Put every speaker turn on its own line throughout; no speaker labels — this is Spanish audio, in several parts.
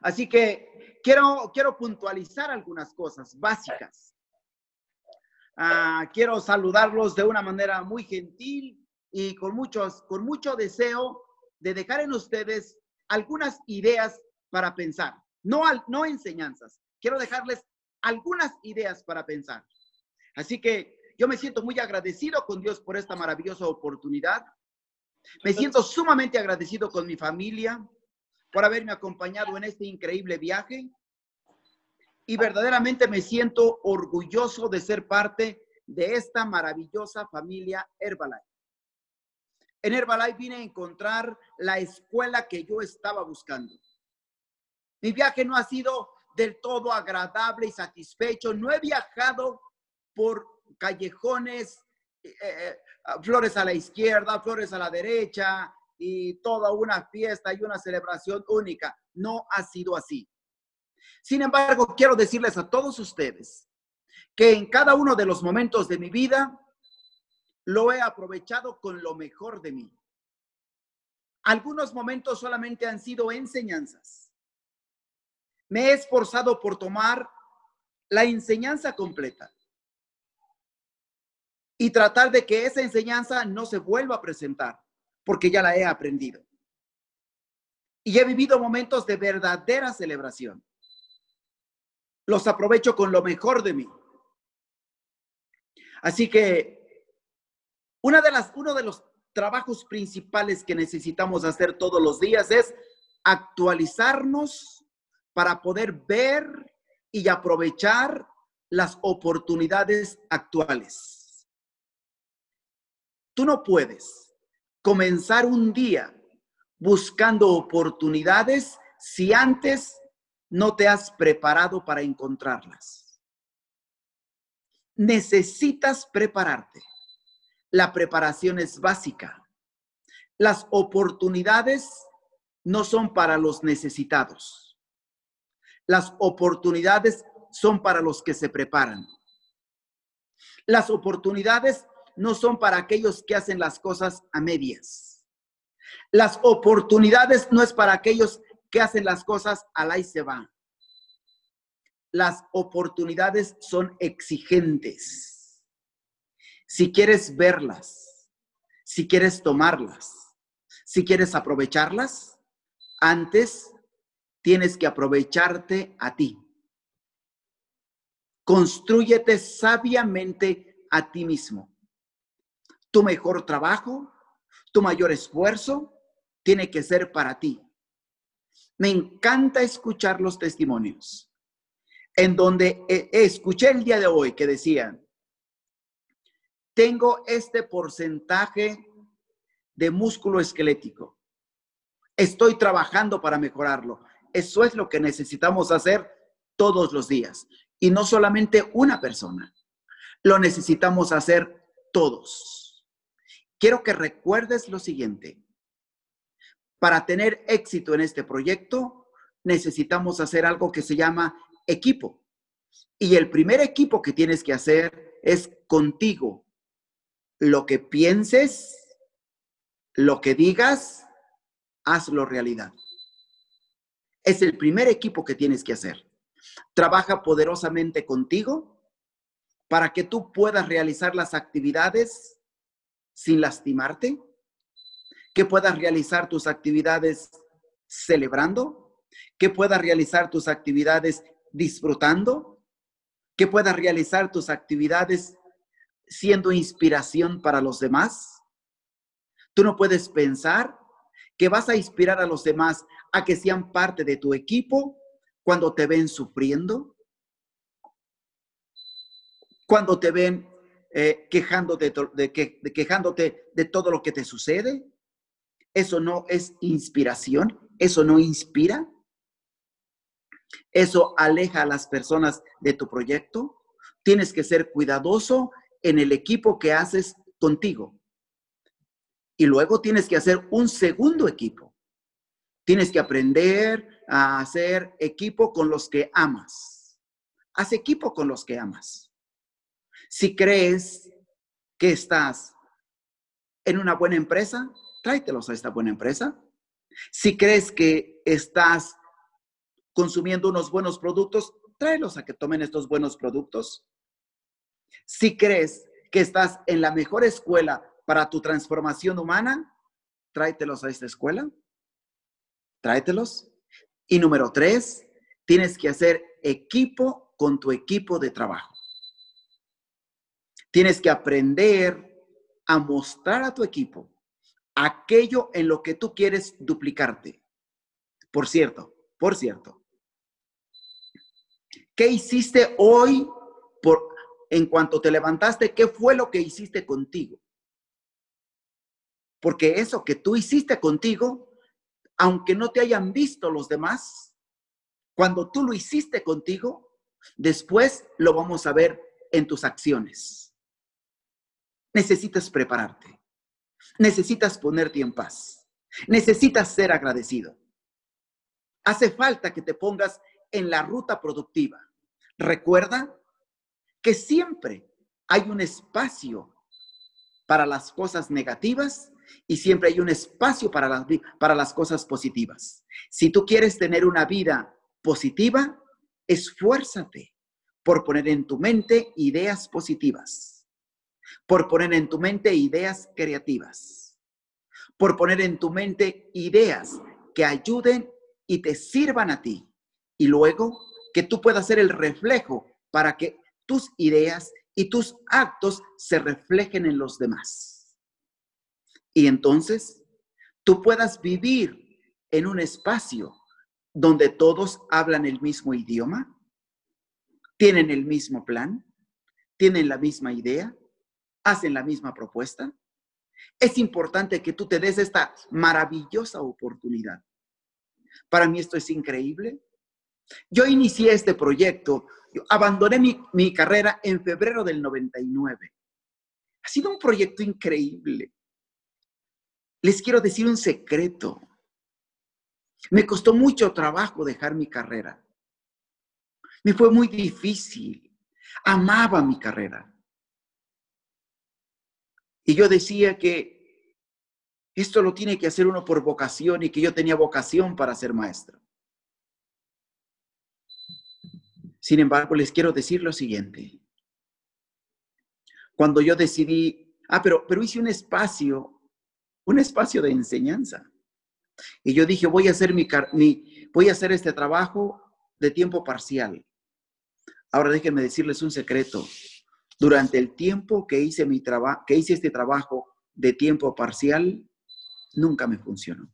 Así que quiero, quiero puntualizar algunas cosas básicas. Ah, quiero saludarlos de una manera muy gentil y con, muchos, con mucho deseo de dejar en ustedes algunas ideas para pensar, no, no enseñanzas. Quiero dejarles algunas ideas para pensar. Así que yo me siento muy agradecido con Dios por esta maravillosa oportunidad. Me siento sumamente agradecido con mi familia por haberme acompañado en este increíble viaje. Y verdaderamente me siento orgulloso de ser parte de esta maravillosa familia Herbalife. En Herbalife vine a encontrar la escuela que yo estaba buscando. Mi viaje no ha sido del todo agradable y satisfecho. No he viajado por callejones, eh, eh, flores a la izquierda, flores a la derecha y toda una fiesta y una celebración única. No ha sido así. Sin embargo, quiero decirles a todos ustedes que en cada uno de los momentos de mi vida lo he aprovechado con lo mejor de mí. Algunos momentos solamente han sido enseñanzas. Me he esforzado por tomar la enseñanza completa y tratar de que esa enseñanza no se vuelva a presentar, porque ya la he aprendido. Y he vivido momentos de verdadera celebración. Los aprovecho con lo mejor de mí. Así que una de las, uno de los trabajos principales que necesitamos hacer todos los días es actualizarnos para poder ver y aprovechar las oportunidades actuales. Tú no puedes comenzar un día buscando oportunidades si antes no te has preparado para encontrarlas. Necesitas prepararte. La preparación es básica. Las oportunidades no son para los necesitados. Las oportunidades son para los que se preparan. Las oportunidades no son para aquellos que hacen las cosas a medias. Las oportunidades no es para aquellos que hacen las cosas al y se va. Las oportunidades son exigentes si quieres verlas, si quieres tomarlas, si quieres aprovecharlas, antes tienes que aprovecharte a ti. Construyete sabiamente a ti mismo. Tu mejor trabajo, tu mayor esfuerzo tiene que ser para ti. Me encanta escuchar los testimonios en donde eh, escuché el día de hoy que decían, tengo este porcentaje de músculo esquelético. Estoy trabajando para mejorarlo. Eso es lo que necesitamos hacer todos los días. Y no solamente una persona. Lo necesitamos hacer todos. Quiero que recuerdes lo siguiente. Para tener éxito en este proyecto, necesitamos hacer algo que se llama equipo. Y el primer equipo que tienes que hacer es contigo, lo que pienses, lo que digas, hazlo realidad. Es el primer equipo que tienes que hacer. Trabaja poderosamente contigo para que tú puedas realizar las actividades sin lastimarte, que puedas realizar tus actividades celebrando, que puedas realizar tus actividades disfrutando, que puedas realizar tus actividades siendo inspiración para los demás? Tú no puedes pensar que vas a inspirar a los demás a que sean parte de tu equipo cuando te ven sufriendo, cuando te ven eh, quejándote, de, quejándote de todo lo que te sucede. Eso no es inspiración, eso no inspira. Eso aleja a las personas de tu proyecto. Tienes que ser cuidadoso en el equipo que haces contigo. Y luego tienes que hacer un segundo equipo. Tienes que aprender a hacer equipo con los que amas. Haz equipo con los que amas. Si crees que estás en una buena empresa, tráetelos a esta buena empresa. Si crees que estás consumiendo unos buenos productos, tráelos a que tomen estos buenos productos. Si crees que estás en la mejor escuela para tu transformación humana, tráetelos a esta escuela. Tráetelos. Y número tres, tienes que hacer equipo con tu equipo de trabajo. Tienes que aprender a mostrar a tu equipo aquello en lo que tú quieres duplicarte. Por cierto, por cierto, ¿qué hiciste hoy por en cuanto te levantaste? ¿Qué fue lo que hiciste contigo? Porque eso que tú hiciste contigo, aunque no te hayan visto los demás, cuando tú lo hiciste contigo, después lo vamos a ver en tus acciones. Necesitas prepararte. Necesitas ponerte en paz. Necesitas ser agradecido. Hace falta que te pongas en la ruta productiva. Recuerda que siempre hay un espacio para las cosas negativas y siempre hay un espacio para las, para las cosas positivas. Si tú quieres tener una vida positiva, esfuérzate por poner en tu mente ideas positivas, por poner en tu mente ideas creativas, por poner en tu mente ideas que ayuden y te sirvan a ti. Y luego que tú puedas ser el reflejo para que tus ideas y tus actos se reflejen en los demás. Y entonces tú puedas vivir en un espacio donde todos hablan el mismo idioma, tienen el mismo plan, tienen la misma idea, hacen la misma propuesta. Es importante que tú te des esta maravillosa oportunidad. Para mí esto es increíble. Yo inicié este proyecto, abandoné mi, mi carrera en febrero del 99. Ha sido un proyecto increíble. Les quiero decir un secreto. Me costó mucho trabajo dejar mi carrera. Me fue muy difícil. Amaba mi carrera. Y yo decía que esto lo tiene que hacer uno por vocación y que yo tenía vocación para ser maestro. Sin embargo, les quiero decir lo siguiente. Cuando yo decidí, ah, pero, pero hice un espacio, un espacio de enseñanza. Y yo dije, voy a hacer mi, mi voy a hacer este trabajo de tiempo parcial. Ahora déjenme decirles un secreto. Durante el tiempo que hice mi trabajo, que hice este trabajo de tiempo parcial, nunca me funcionó.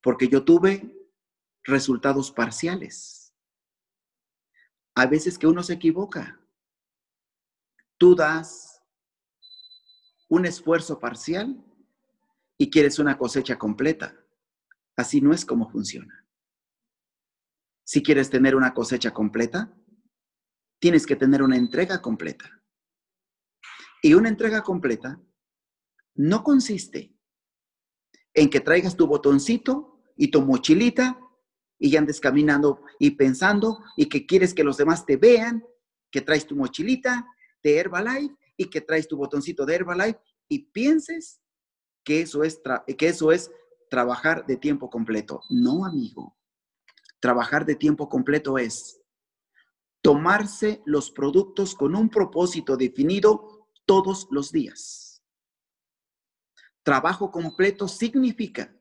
Porque yo tuve resultados parciales. A veces que uno se equivoca. Tú das un esfuerzo parcial y quieres una cosecha completa. Así no es como funciona. Si quieres tener una cosecha completa, tienes que tener una entrega completa. Y una entrega completa no consiste en que traigas tu botoncito y tu mochilita y andes caminando y pensando y que quieres que los demás te vean, que traes tu mochilita de Herbalife y que traes tu botoncito de Herbalife y pienses que eso es, que eso es trabajar de tiempo completo. No, amigo. Trabajar de tiempo completo es tomarse los productos con un propósito definido todos los días. Trabajo completo significa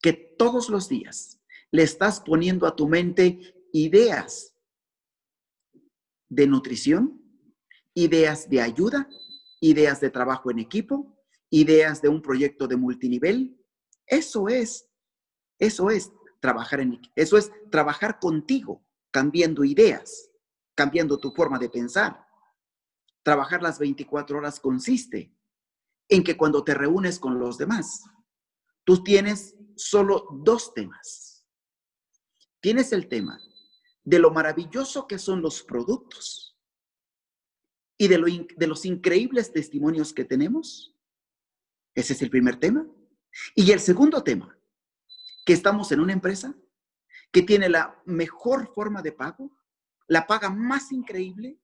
que todos los días le estás poniendo a tu mente ideas de nutrición, ideas de ayuda, ideas de trabajo en equipo, ideas de un proyecto de multinivel. Eso es, eso es trabajar en eso es trabajar contigo, cambiando ideas, cambiando tu forma de pensar. Trabajar las 24 horas consiste en que cuando te reúnes con los demás, tú tienes solo dos temas. Tienes el tema de lo maravilloso que son los productos y de, de los increíbles testimonios que tenemos ese es el primer tema. Y el segundo tema, que estamos en una empresa que tiene la mejor forma de pago, la paga más increíble,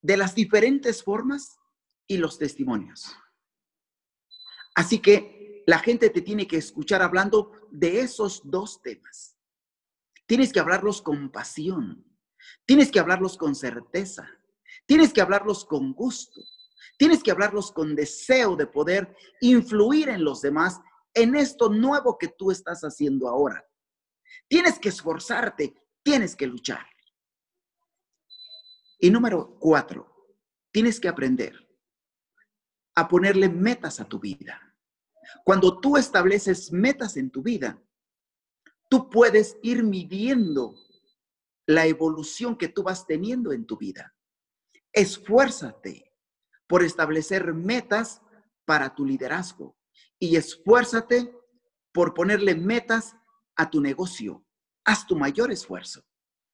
de las diferentes formas y los testimonios. Así que la gente te tiene que escuchar hablando de esos dos temas, Tienes que hablarlos con pasión. Tienes que hablarlos con certeza. Tienes que hablarlos con gusto. Tienes que hablarlos con deseo de poder influir en los demás en esto nuevo que tú estás haciendo ahora. Tienes que esforzarte, tienes que luchar. Y número cuatro, tienes que aprender a ponerle metas a tu vida. Cuando tú estableces metas en tu vida, tú puedes ir midiendo la evolución que tú vas teniendo en tu vida. Esfuérzate por establecer metas para tu liderazgo y esfuérzate por ponerle metas a tu negocio. Haz tu mayor esfuerzo.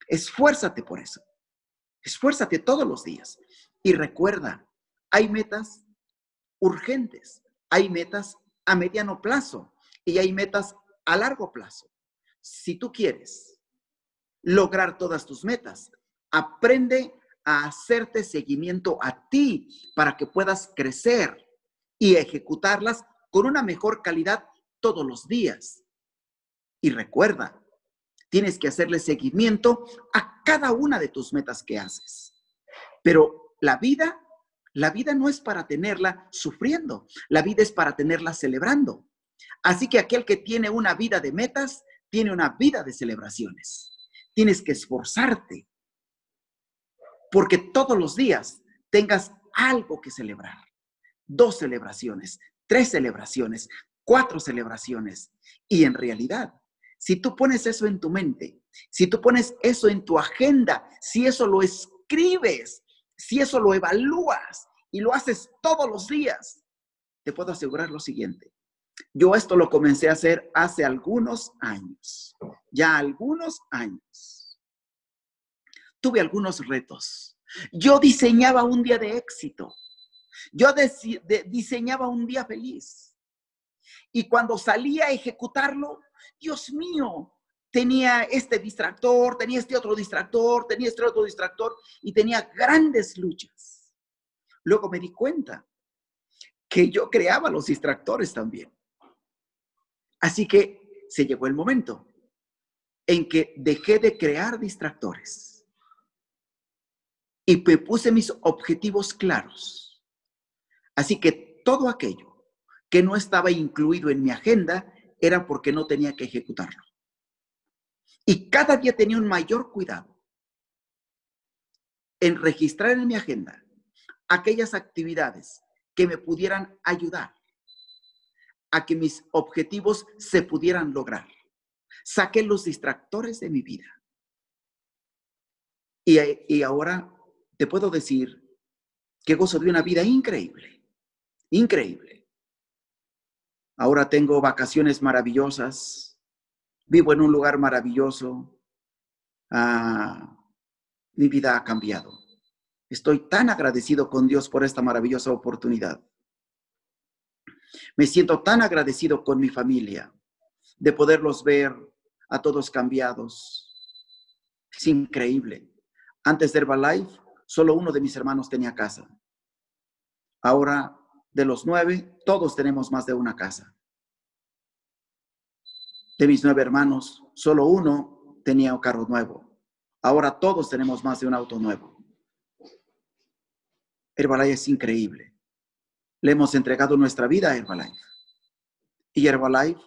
Esfuérzate por eso. Esfuérzate todos los días. Y recuerda, hay metas urgentes, hay metas a mediano plazo y hay metas a largo plazo. Si tú quieres lograr todas tus metas, aprende a hacerte seguimiento a ti para que puedas crecer y ejecutarlas con una mejor calidad todos los días. Y recuerda, tienes que hacerle seguimiento a cada una de tus metas que haces. Pero la vida, la vida no es para tenerla sufriendo, la vida es para tenerla celebrando. Así que aquel que tiene una vida de metas, tiene una vida de celebraciones. Tienes que esforzarte porque todos los días tengas algo que celebrar. Dos celebraciones, tres celebraciones, cuatro celebraciones. Y en realidad, si tú pones eso en tu mente, si tú pones eso en tu agenda, si eso lo escribes, si eso lo evalúas y lo haces todos los días, te puedo asegurar lo siguiente. Yo esto lo comencé a hacer hace algunos años, ya algunos años tuve algunos retos. Yo diseñaba un día de éxito. Yo diseñaba un día feliz. Y cuando salía a ejecutarlo, Dios mío, tenía este distractor, tenía este otro distractor, tenía este otro distractor y tenía grandes luchas. Luego me di cuenta que yo creaba los distractores también. Así que se llegó el momento en que dejé de crear distractores y me puse mis objetivos claros. Así que todo aquello que no estaba incluido en mi agenda era porque no tenía que ejecutarlo. Y cada día tenía un mayor cuidado en registrar en mi agenda aquellas actividades que me pudieran ayudar a que mis objetivos se pudieran lograr. Saqué los distractores de mi vida. Y, y ahora te puedo decir que gozo de una vida increíble, increíble. Ahora tengo vacaciones maravillosas, vivo en un lugar maravilloso. Ah, mi vida ha cambiado. Estoy tan agradecido con Dios por esta maravillosa oportunidad. Me siento tan agradecido con mi familia de poderlos ver a todos cambiados. Es increíble. Antes de Herbalife, solo uno de mis hermanos tenía casa. Ahora, de los nueve, todos tenemos más de una casa. De mis nueve hermanos, solo uno tenía un carro nuevo. Ahora todos tenemos más de un auto nuevo. Herbalife es increíble. Le hemos entregado nuestra vida a Herbalife. Y Herbalife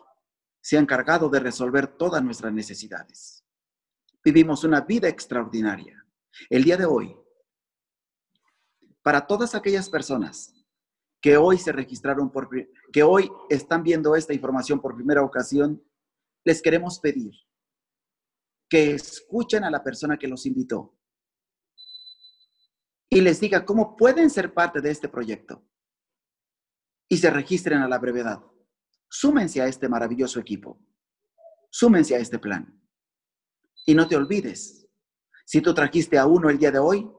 se ha encargado de resolver todas nuestras necesidades. Vivimos una vida extraordinaria. El día de hoy para todas aquellas personas que hoy se registraron por, que hoy están viendo esta información por primera ocasión, les queremos pedir que escuchen a la persona que los invitó y les diga cómo pueden ser parte de este proyecto y se registren a la brevedad. Súmense a este maravilloso equipo. Súmense a este plan. Y no te olvides, si tú trajiste a uno el día de hoy,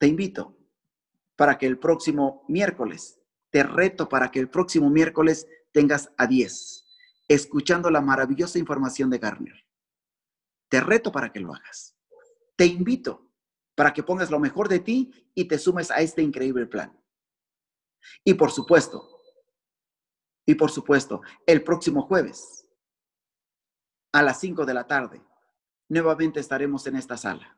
te invito para que el próximo miércoles, te reto para que el próximo miércoles tengas a 10, escuchando la maravillosa información de Garner. Te reto para que lo hagas. Te invito para que pongas lo mejor de ti y te sumes a este increíble plan. Y por supuesto, y por supuesto, el próximo jueves a las 5 de la tarde, nuevamente estaremos en esta sala,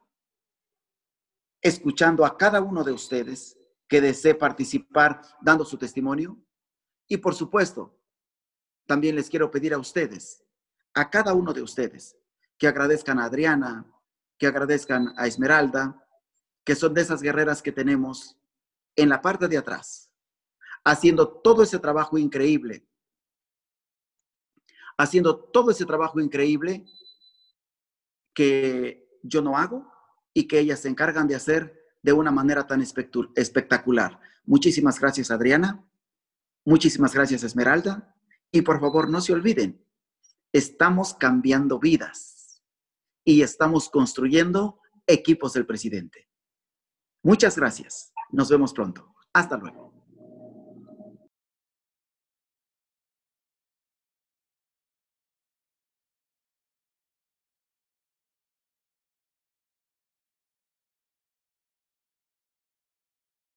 escuchando a cada uno de ustedes que desee participar dando su testimonio. Y por supuesto, también les quiero pedir a ustedes, a cada uno de ustedes, que agradezcan a Adriana, que agradezcan a Esmeralda, que son de esas guerreras que tenemos en la parte de atrás, haciendo todo ese trabajo increíble, haciendo todo ese trabajo increíble que yo no hago y que ellas se encargan de hacer de una manera tan espectacular. Muchísimas gracias, Adriana. Muchísimas gracias, Esmeralda. Y por favor, no se olviden, estamos cambiando vidas y estamos construyendo equipos del presidente. Muchas gracias. Nos vemos pronto. Hasta luego.